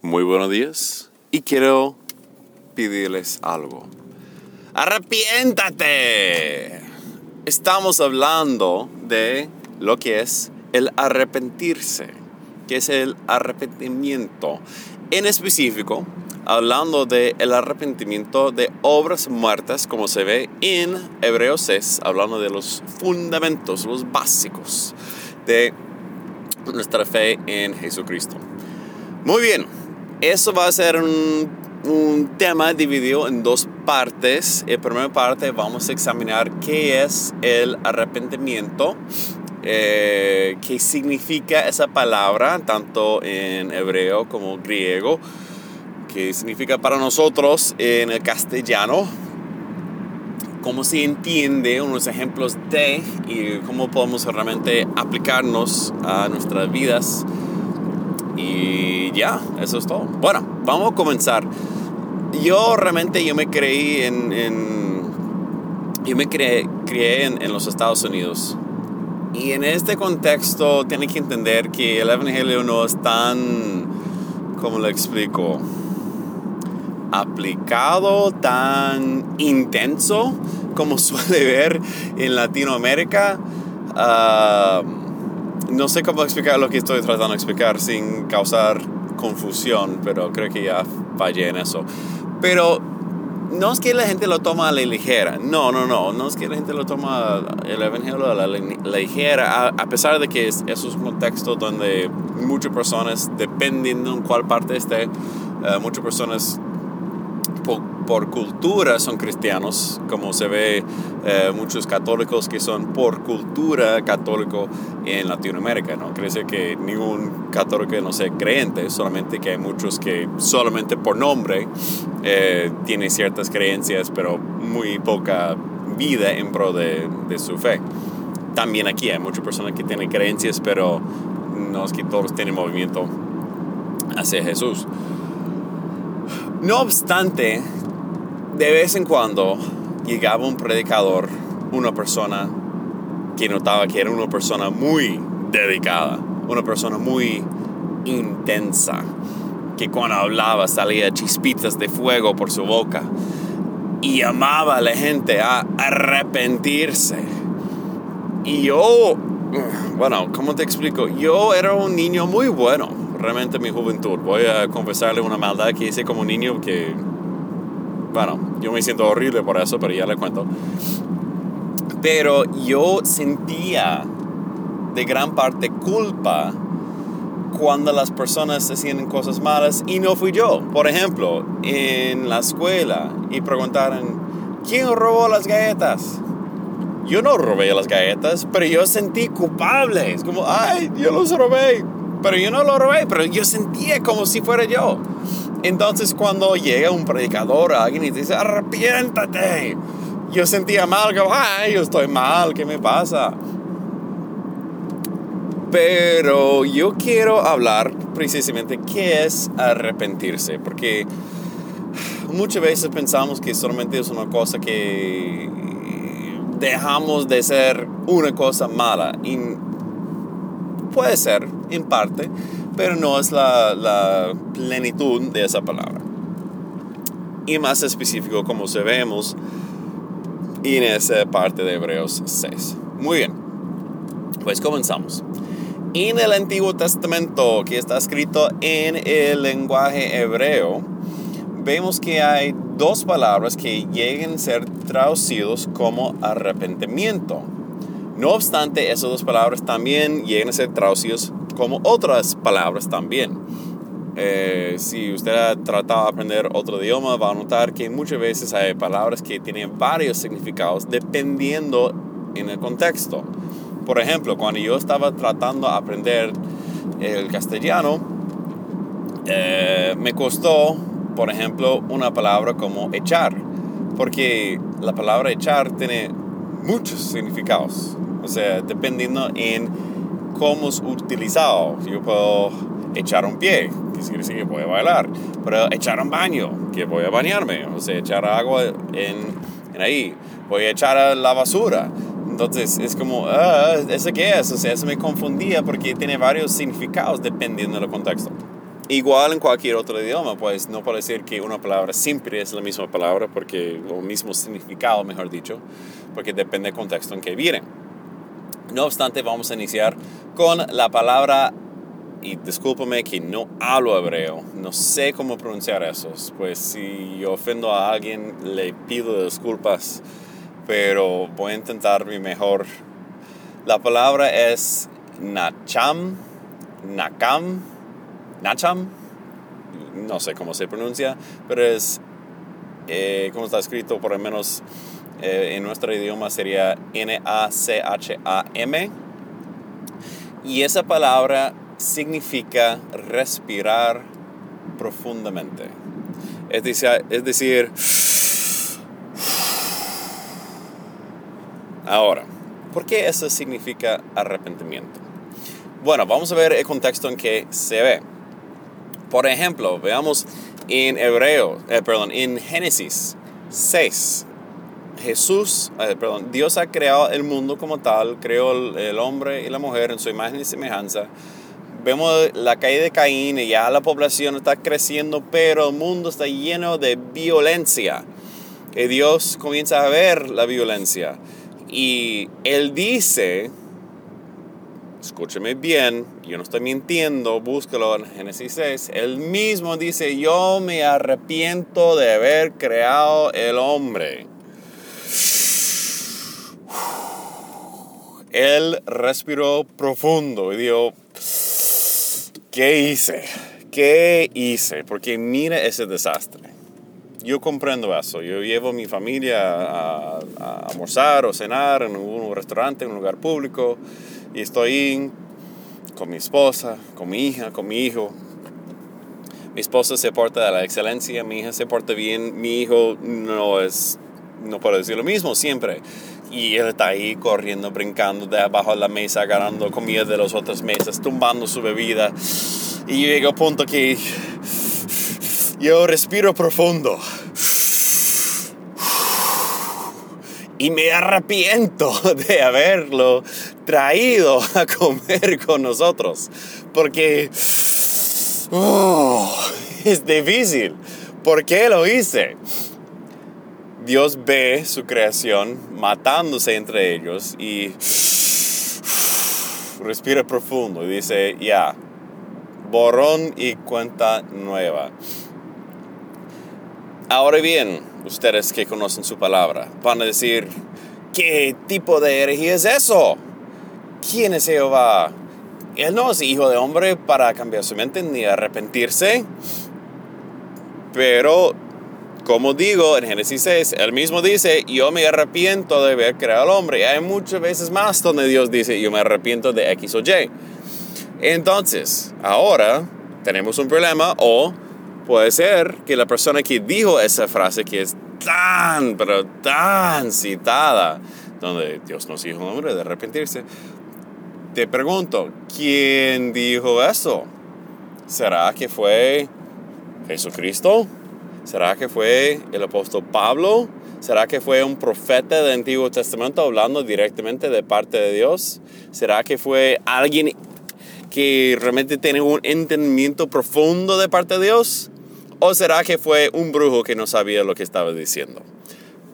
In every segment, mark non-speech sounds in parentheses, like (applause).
Muy buenos días y quiero pedirles algo. ¡Arrepiéntate! Estamos hablando de lo que es el arrepentirse, que es el arrepentimiento. En específico, hablando del el arrepentimiento de obras muertas, como se ve en Hebreos 6, hablando de los fundamentos, los básicos de nuestra fe en Jesucristo. Muy bien, eso va a ser un, un tema dividido en dos partes. En primera parte vamos a examinar qué es el arrepentimiento, eh, qué significa esa palabra, tanto en hebreo como griego que significa para nosotros en el castellano, cómo se entiende, unos ejemplos de y cómo podemos realmente aplicarnos a nuestras vidas. Y ya, eso es todo. Bueno, vamos a comenzar. Yo realmente yo me creí en, yo me creé, creé en, los Estados Unidos. Y en este contexto tiene que entender que el Evangelio no es tan, ¿cómo lo explico? aplicado, tan intenso como (laughs) suele ver en Latinoamérica. Uh, no sé cómo explicar lo que estoy tratando de explicar sin causar confusión, pero creo que ya fallé en eso. Pero no es que la gente lo toma a la ligera, no, no, no, no es que la gente lo toma el Evangelio a la, ligera, a, pesar de que es, es un contexto donde muchas personas, dependiendo en cuál parte esté, uh, muchas personas por, cultura son cristianos, como se ve eh, muchos católicos que son por cultura católico en Latinoamérica. No decir que ningún católico no sea creyente, solamente que hay muchos que solamente por nombre eh, tienen ciertas creencias, pero muy poca vida en pro de, de su fe. También aquí hay muchas personas que tienen creencias, pero no es que todos tienen movimiento hacia Jesús. No obstante, de vez en cuando llegaba un predicador, una persona que notaba que era una persona muy dedicada, una persona muy intensa, que cuando hablaba salía chispitas de fuego por su boca y llamaba a la gente a arrepentirse. Y yo, bueno, ¿cómo te explico? Yo era un niño muy bueno, realmente en mi juventud. Voy a confesarle una maldad que hice como niño que bueno, yo me siento horrible por eso, pero ya le cuento. Pero yo sentía de gran parte culpa cuando las personas hacían cosas malas y no fui yo. Por ejemplo, en la escuela y preguntaron, ¿quién robó las galletas? Yo no robé las galletas, pero yo sentí culpable. Es como, ay, yo los robé. Pero yo no los robé, pero yo sentía como si fuera yo. Entonces cuando llega un predicador, alguien y dice, arrepiéntate, yo sentía mal, como, ay, yo estoy mal, ¿qué me pasa? Pero yo quiero hablar precisamente qué es arrepentirse, porque muchas veces pensamos que solamente es una cosa que dejamos de ser una cosa mala. Y puede ser, en parte, pero no es la, plenitud de esa palabra. Y más específico, como se vemos en esa parte de Hebreos 6. Muy bien, pues comenzamos. En el Antiguo Testamento, que está escrito en el lenguaje hebreo, vemos que hay dos palabras que llegan a ser traducidos como arrepentimiento. No obstante, esas dos palabras también llegan a ser traducidos como otras palabras también. Eh, si usted ha tratado de aprender otro idioma, va a notar que muchas veces hay palabras que tienen varios significados dependiendo en el contexto. Por ejemplo, cuando yo estaba tratando de aprender el castellano, eh, me costó, por ejemplo, una palabra como echar, porque la palabra echar tiene muchos significados, o sea, dependiendo en cómo es utilizado. Yo puedo echar un pie, que quiere decir que voy a bailar, pero echar un baño, que voy a bañarme, o sea, echar agua en, en ahí, voy a echar la basura. Entonces es como, uh, ¿eso qué es? O sea, eso me confundía porque tiene varios significados dependiendo del contexto. Igual en cualquier otro idioma, pues no puedo decir que una palabra siempre es la misma palabra, porque lo mismo significado, mejor dicho, porque depende del contexto en que viene. No obstante, vamos a iniciar con la palabra, y discúlpame que no hablo hebreo, no sé cómo pronunciar eso, pues si ofendo a alguien le pido disculpas, pero voy a intentar mi mejor. La palabra es nacham, nakam, nacham, no sé cómo se pronuncia, pero es, eh, como está escrito, por lo menos eh, en nuestro idioma sería N-A-C-H-A-M. Y esa palabra significa respirar profundamente. Es decir, es decir, ahora, ¿por qué eso significa arrepentimiento? Bueno, vamos a ver el contexto en que se ve. Por ejemplo, veamos en Hebreo, eh, perdón, en Génesis 6, Jesús, perdón, Dios ha creado el mundo como tal, creó el, hombre y la mujer en su imagen y semejanza. Vemos la caída de Caín y ya la población está creciendo, pero el mundo está lleno de violencia. Y Dios comienza a ver la violencia. Y Él dice, escúcheme bien, yo no estoy mintiendo, búscalo en Génesis 6. Él mismo dice, yo me arrepiento de haber creado el hombre. Él respiró profundo y dijo, ¿qué hice? ¿Qué hice? Porque mira ese desastre. Yo comprendo eso. Yo llevo a mi familia a, a almorzar o cenar en un restaurante, en un lugar público, y estoy con mi esposa, con mi hija, con mi hijo. Mi esposa se porta de la excelencia, mi hija se porta bien, mi hijo no es, no puedo decir lo mismo siempre. Y él está ahí corriendo, brincando de abajo de la mesa, agarrando comida de las otras mesas, tumbando su bebida. Y yo llego a punto que yo respiro profundo. Y me arrepiento de haberlo traído a comer con nosotros. Porque oh, es difícil. ¿Por qué lo hice? Dios ve su creación matándose entre ellos y respira profundo y dice, ya, borrón y cuenta nueva. Ahora bien, ustedes que conocen su palabra, van a decir, ¿qué tipo de herejía es eso? ¿Quién es Jehová? Él no es hijo de hombre para cambiar su mente ni arrepentirse. Pero, como digo en Génesis 6, él mismo dice, yo me arrepiento de haber creado al hombre. Y hay muchas veces más donde Dios dice, yo me arrepiento de X o Y. Entonces, ahora tenemos un problema o puede ser que la persona que dijo esa frase que es tan, pero tan citada, donde Dios nos dijo hombre de arrepentirse, te pregunto, ¿quién dijo eso? ¿Será que fue Jesucristo? ¿Será que fue el apóstol Pablo? ¿Será que fue un profeta del Antiguo Testamento hablando directamente de parte de Dios? ¿Será que fue alguien que realmente tiene un entendimiento profundo de parte de Dios? ¿O será que fue un brujo que no sabía lo que estaba diciendo?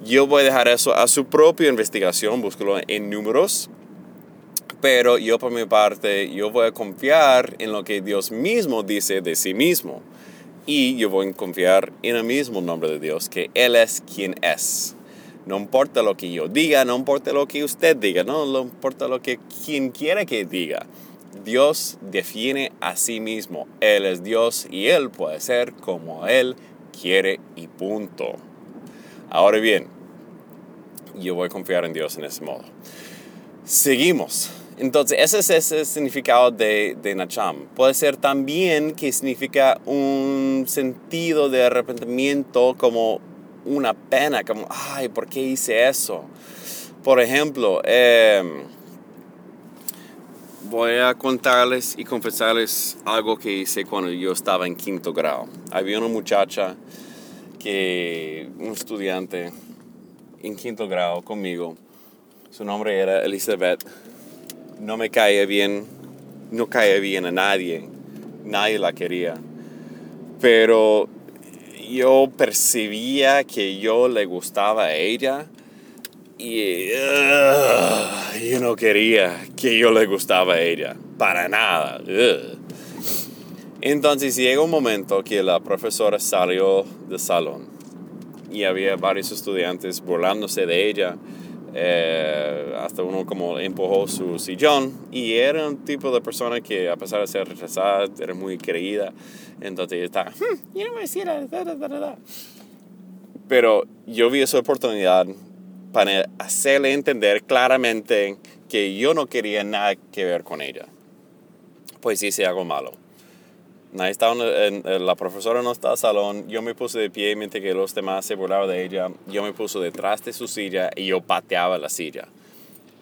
Yo voy a dejar eso a su propia investigación, búsquelo en números pero yo por mi parte, yo voy a confiar en lo que Dios mismo dice de sí mismo. Y yo voy a confiar en el mismo nombre de Dios, que Él es quien es. No importa lo que yo diga, no importa lo que usted diga, no, importa lo que quien quiera que diga. Dios define a sí mismo. Él es Dios y Él puede ser como Él quiere y punto. Ahora bien, yo voy a confiar en Dios en ese modo. Seguimos. Entonces, ese es el significado de, de Nacham. Puede ser también que significa un sentido de arrepentimiento como una pena, como, ay, ¿por qué hice eso? Por ejemplo, em, voy a contarles y confesarles algo que hice cuando yo estaba en quinto grado. Había una muchacha que, un estudiante en quinto grado conmigo, su nombre era Elizabeth no me caía bien, no caía bien a nadie, nadie la quería. pero yo percibía que yo le gustaba a ella y yo no quería que yo le gustaba a ella, para nada. Entonces llegó un momento que la profesora salió del salón y había varios estudiantes burlándose de ella. Eh, hasta uno como empujó su sillón. Y era un tipo de persona que a pesar de ser rechazada era muy creída. Entonces estaba hmm, yo no me pero yo vi esa oportunidad para hacerle entender claramente que yo no quería nada que ver con ella. Pues hice algo malo estaba en, la profesora no estaba en el salón, yo me puse de pie mientras que los demás se burlaban de ella, yo me puse detrás de su silla y yo pateaba la silla.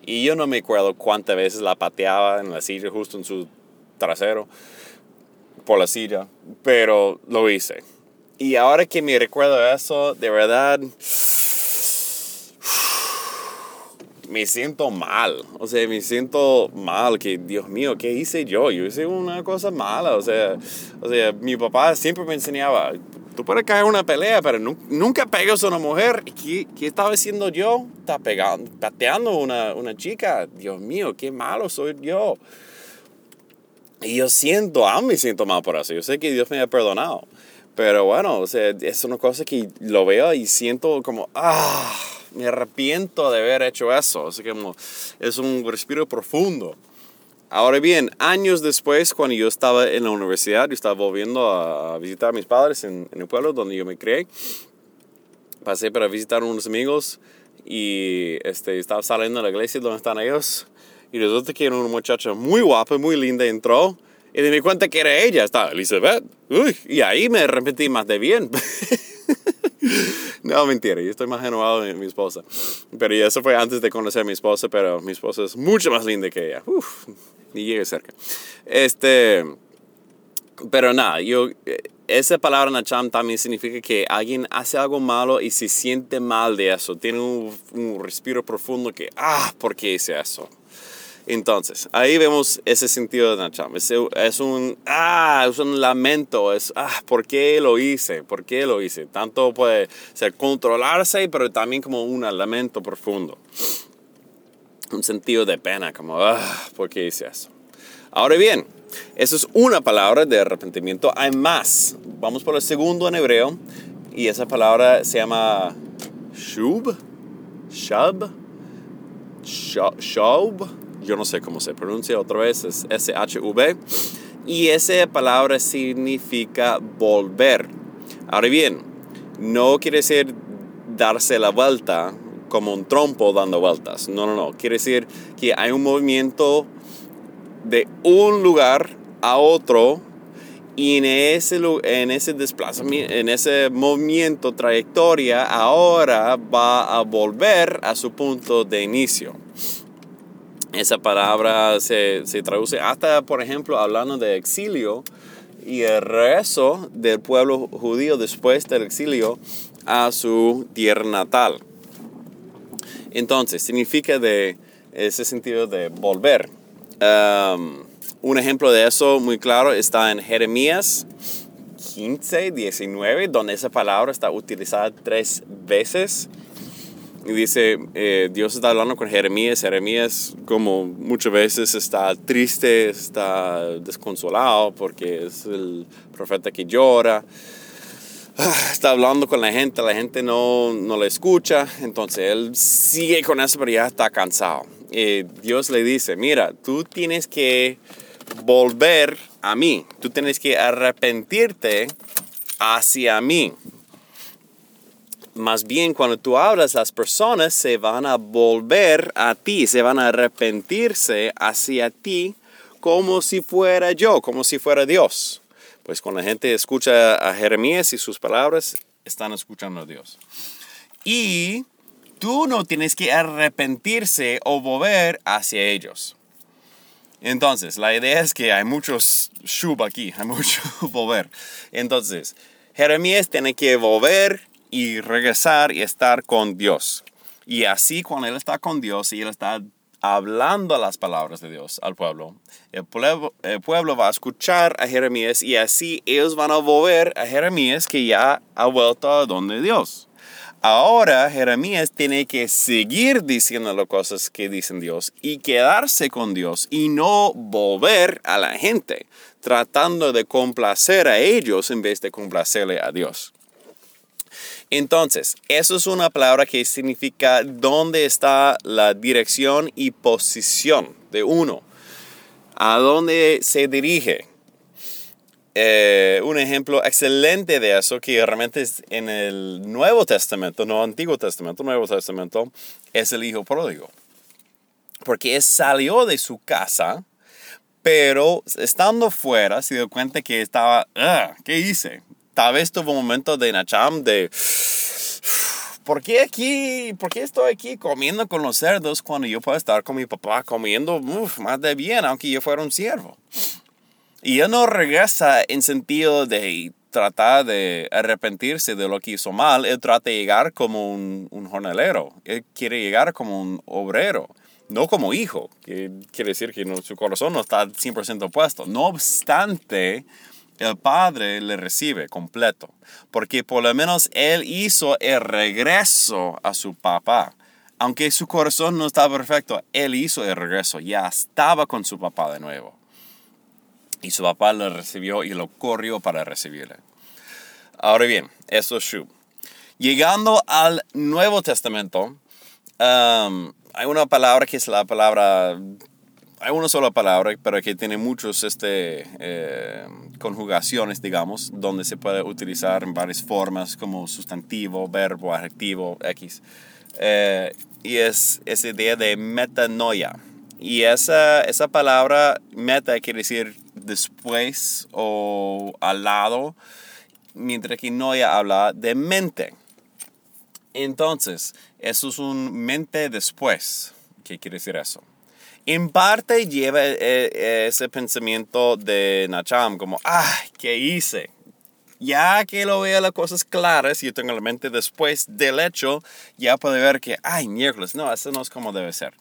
Y yo no me acuerdo cuántas veces la pateaba en la silla, justo en su trasero, por la silla, pero lo hice. Y ahora que me recuerdo eso, de verdad me siento mal. O sea, me siento mal. Que, Dios mío, ¿qué hice yo? Yo hice una cosa mala. O sea, o sea mi papá siempre me enseñaba, tú puedes caer en una pelea, pero nunca pegas a una mujer. ¿Qué, qué estaba haciendo yo? Está pegando, pateando una, una chica. Dios mío, qué malo soy yo. Y yo siento, a mí siento mal por eso. Yo sé que Dios me ha perdonado. Pero bueno, o sea, es una cosa que lo veo y siento como, ah, me arrepiento de haber hecho eso. Así que es un respiro profundo. Ahora bien, años después, cuando yo estaba en la universidad, yo estaba volviendo a visitar a mis padres en, el pueblo donde yo me crié. Pasé para visitar a unos amigos y este, estaba saliendo de la iglesia donde están ellos. Y resulta que era una muchacha muy guapa, muy linda, entró y me di cuenta que era ella, estaba Elizabeth. Uy, y ahí me arrepentí más de bien. (laughs) (laughs) No, mentira, yo estoy más renovado de mi esposa. Pero eso fue antes de conocer a mi esposa, pero mi esposa es mucho más linda que ella. Uf, ni llegue cerca. Este, pero nada, yo, esa palabra Nacham también significa que alguien hace algo malo y se siente mal de eso. Tiene un, un respiro profundo que, ah, ¿por qué hice eso? Entonces, ahí vemos ese sentido de Nacham. Es, es, un, ah, es un lamento, es, ah, ¿por qué lo hice? ¿Por qué lo hice? Tanto puede ser controlarse, pero también como un lamento profundo. Un sentido de pena, como, ah, ¿por qué hice eso? Ahora bien, eso es una palabra de arrepentimiento. Hay más. Vamos por el segundo en hebreo. Y esa palabra se llama shub, shub, shub yo no sé cómo se pronuncia otra vez, es S-H-V. Y esa palabra significa volver. Ahora bien, no quiere decir darse la vuelta como un trompo dando vueltas. No, no, no. Quiere decir que hay un movimiento de un lugar a otro y en ese, en ese desplazamiento, en ese movimiento, trayectoria, ahora va a volver a su punto de inicio. Esa palabra se, se, traduce hasta, por ejemplo, hablando de exilio y el regreso del pueblo judío después del exilio a su tierra natal. Entonces, significa de ese sentido de volver. Um, un ejemplo de eso muy claro está en Jeremías 15, 19, donde esa palabra está utilizada tres veces y dice, eh, Dios está hablando con Jeremías. Jeremías, como muchas veces, está triste, está desconsolado porque es el profeta que llora. Ah, está hablando con la gente, la gente no, no le escucha. Entonces él sigue con eso, pero ya está cansado. Y Dios le dice, mira, tú tienes que volver a mí. Tú tienes que arrepentirte hacia mí. Más bien cuando tú hablas, las personas se van a volver a ti, se van a arrepentirse hacia ti como si fuera yo, como si fuera Dios. Pues cuando la gente escucha a Jeremías y sus palabras, están escuchando a Dios. Y tú no tienes que arrepentirse o volver hacia ellos. Entonces, la idea es que hay muchos shub aquí, hay mucho (laughs) volver. Entonces, Jeremías tiene que volver y regresar y estar con Dios. Y así cuando Él está con Dios y Él está hablando las palabras de Dios al pueblo. El pueblo, el pueblo va a escuchar a Jeremías y así ellos van a volver a Jeremías que ya ha vuelto a donde Dios. Ahora Jeremías tiene que seguir diciendo las cosas que dicen Dios y quedarse con Dios y no volver a la gente, tratando de complacer a ellos en vez de complacerle a Dios. Entonces, eso es una palabra que significa dónde está la dirección y posición de uno, a dónde se dirige. Eh, un ejemplo excelente de eso que realmente es en el Nuevo Testamento, no Antiguo Testamento, Nuevo Testamento, es el hijo pródigo. Porque él salió de su casa, pero estando fuera se dio cuenta que estaba, ah, ¿qué hice? Tal vez tuvo un momento de Nacham de ¿por qué aquí, por qué estoy aquí comiendo con los cerdos cuando yo puedo estar con mi papá comiendo más de bien, aunque yo fuera un siervo? Y él no regresa en sentido de tratar de arrepentirse de lo que hizo mal, él trata de llegar como un, un jornalero, él quiere llegar como un obrero, no como hijo, que quiere decir que su corazón no está 100% puesto. No obstante, el Padre le recibe completo, porque por lo menos Él hizo el regreso a su papá. Aunque su corazón no estaba perfecto, Él hizo el regreso, ya estaba con su papá de nuevo. Y su papá lo recibió y lo corrió para recibirle. Ahora bien, eso es Shu. Llegando al Nuevo Testamento, um, hay una palabra que es la palabra hay una sola palabra, pero que tiene muchas este, eh, conjugaciones, digamos, donde se puede utilizar en varias formas como sustantivo, verbo, adjetivo, X. Eh, y es esa idea de metanoia. Y esa, esa palabra meta quiere decir después o al lado, mientras que noia habla de mente. Entonces, eso es un mente después. ¿Qué quiere decir eso? En parte lleva eh, ese pensamiento de Nacham como, ah, ¿qué hice? Ya que lo vea las cosas claras y yo tengo la mente después del hecho, ya puede ver que, ay, miércoles, no, eso no es como debe ser.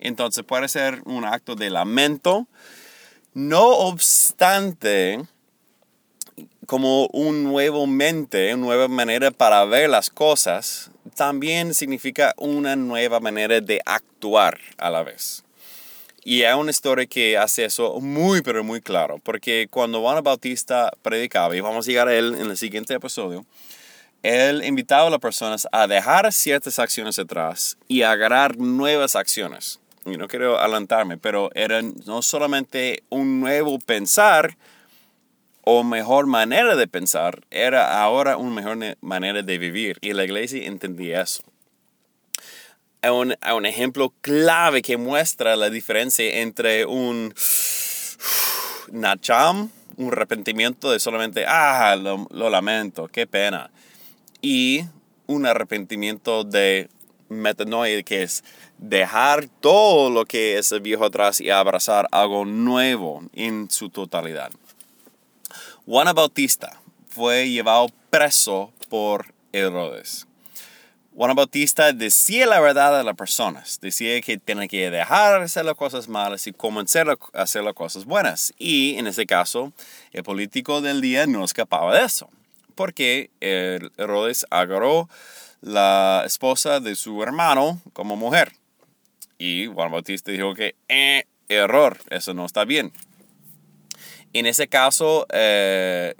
Entonces puede ser un acto de lamento. No obstante, como un nuevo mente, una nueva manera para ver las cosas, también significa una nueva manera de actuar a la vez. Y hay una historia que hace eso muy, pero muy claro. Porque cuando Juan Bautista predicaba, y vamos a llegar a él en el siguiente episodio, él invitaba a las personas a dejar ciertas acciones atrás y agarrar nuevas acciones. Y no quiero adelantarme, pero era no solamente un nuevo pensar o mejor manera de pensar, era ahora una mejor manera de vivir. Y la iglesia entendía eso a un, ejemplo clave que muestra la diferencia entre un (sighs) nacham, un arrepentimiento de solamente, ah, lo, lamento, qué pena, y un arrepentimiento de metanoia, que es dejar todo lo que es viejo atrás y abrazar algo nuevo en su totalidad. Juan Bautista fue llevado preso por Herodes. Juan Bautista decía la verdad a las personas, decía que tienen que dejar de hacer las cosas malas y comenzar a hacer las cosas buenas. Y en ese caso, el político del día no escapaba de eso, porque Herodes agarró la esposa de su hermano como mujer. Y Juan Bautista dijo que, eh, error, eso no está bien. En ese caso, eh,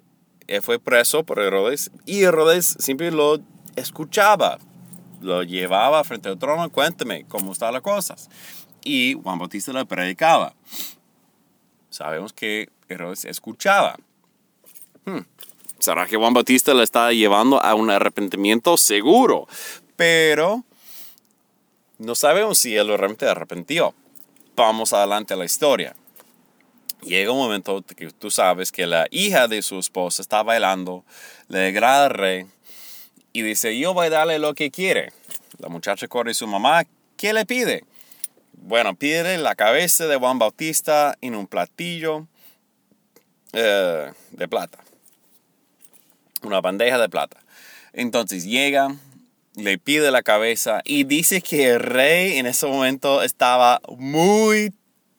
fue preso por Herodes y Herodes siempre lo escuchaba lo llevaba frente al trono, cuénteme cómo están las cosas. Y Juan Bautista lo predicaba. Sabemos que Herodes escuchaba. Hmm. ¿Será que Juan Bautista le está llevando a un arrepentimiento seguro? Pero no sabemos si él realmente arrepentió. Vamos adelante a la historia. Llega un momento que tú sabes que la hija de su esposa está bailando, le agrada al rey y dice, yo voy a darle lo que quiere. La muchacha corre a su mamá, ¿qué le pide? Bueno, pide la cabeza de Juan Bautista en un platillo eh, de plata. Una bandeja de plata. Entonces llega le pide la cabeza y dice que el rey en ese momento estaba muy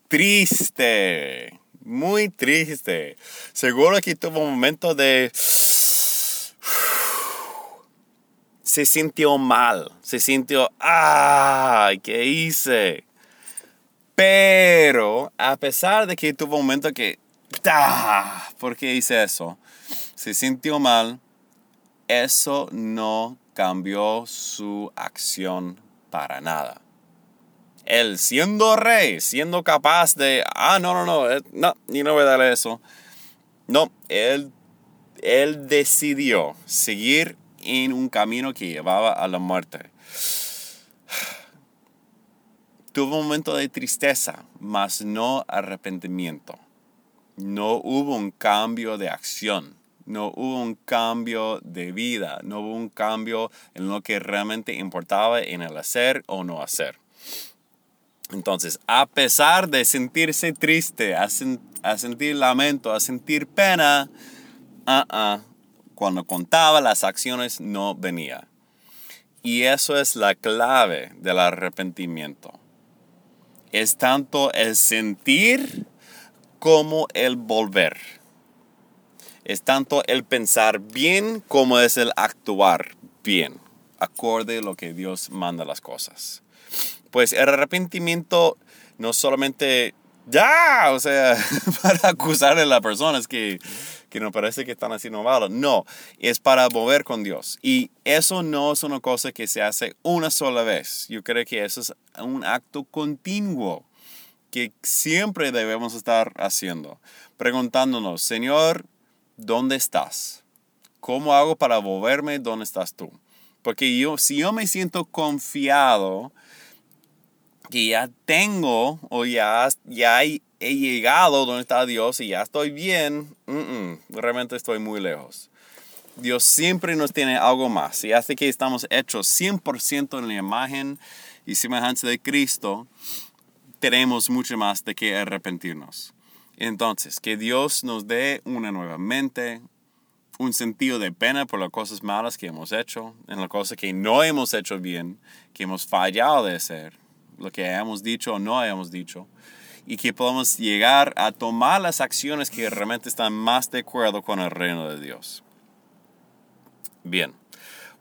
triste, muy triste. Seguro que tuvo un momento de... Se sintió mal, se sintió, ¡ay! ¿Qué hice? Pero a pesar de que tuvo un momento que, ¡ah! ¿Por qué hice eso? Se sintió mal, eso no cambió su acción para nada. Él siendo rey, siendo capaz de, ah, no, no, no, eh, no, ni no voy a darle eso. No, él, él decidió seguir en un camino que llevaba a la muerte. Tuvo un momento de tristeza, mas no arrepentimiento. No hubo un cambio de acción no hubo un cambio de vida, no hubo un cambio en lo que realmente importaba en el hacer o no hacer. Entonces, a pesar de sentirse triste, a, sentir lamento, a sentir pena, uh cuando contaba las acciones no venía. Y eso es la clave del arrepentimiento. Es tanto el sentir como el volver es tanto el pensar bien como es el actuar bien, acorde a lo que Dios manda las cosas. Pues el arrepentimiento no solamente ya, o sea, (laughs) para acusar a la persona es que, que no parece que están haciendo malo. No, es para mover con Dios. Y eso no es una cosa que se hace una sola vez. Yo creo que eso es un acto continuo que siempre debemos estar haciendo. Preguntándonos, Señor, ¿dónde estás? ¿Cómo hago para moverme? ¿Dónde estás tú? Porque yo, si yo me siento confiado que ya tengo o ya, ya he llegado donde está Dios y ya estoy bien, realmente estoy muy lejos. Dios siempre nos tiene algo más y hace que estamos hechos 100% en la imagen y semejanza de Cristo, tenemos mucho más de que arrepentirnos. Entonces, que Dios nos dé una nueva mente, un sentido de pena por las cosas malas que hemos hecho, en las cosas que no hemos hecho bien, que hemos fallado de hacer, lo que hayamos dicho o no hayamos dicho, y que podamos llegar a tomar las acciones que realmente están más de acuerdo con el reino de Dios. Bien.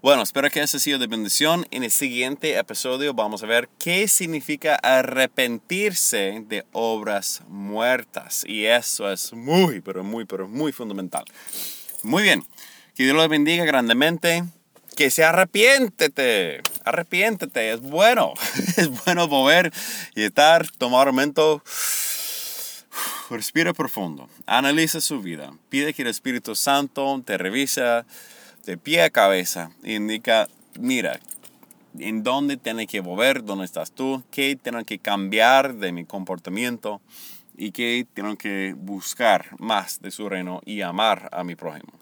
Bueno, espero que haya sido de bendición. En el siguiente episodio vamos a ver qué significa arrepentirse de obras muertas. Y eso es muy, pero muy, pero muy fundamental. Muy bien. Que Dios los bendiga grandemente. Que se arrepiéntete. Arrepiéntete. Es bueno. (laughs) Es bueno mover y estar, tomar un momento. (sighs) Respira profundo. Analiza su vida. Pide que el Espíritu Santo te revisa de pie a cabeza, indica, mira, en dónde tiene que mover, dónde estás tú, qué tengo que cambiar de mi comportamiento y qué tengo que buscar más de su reino y amar a mi prójimo.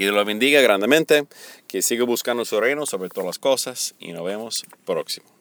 Que Dios lo bendiga grandemente, que siga buscando su reino sobre todas las cosas y nos vemos próximo.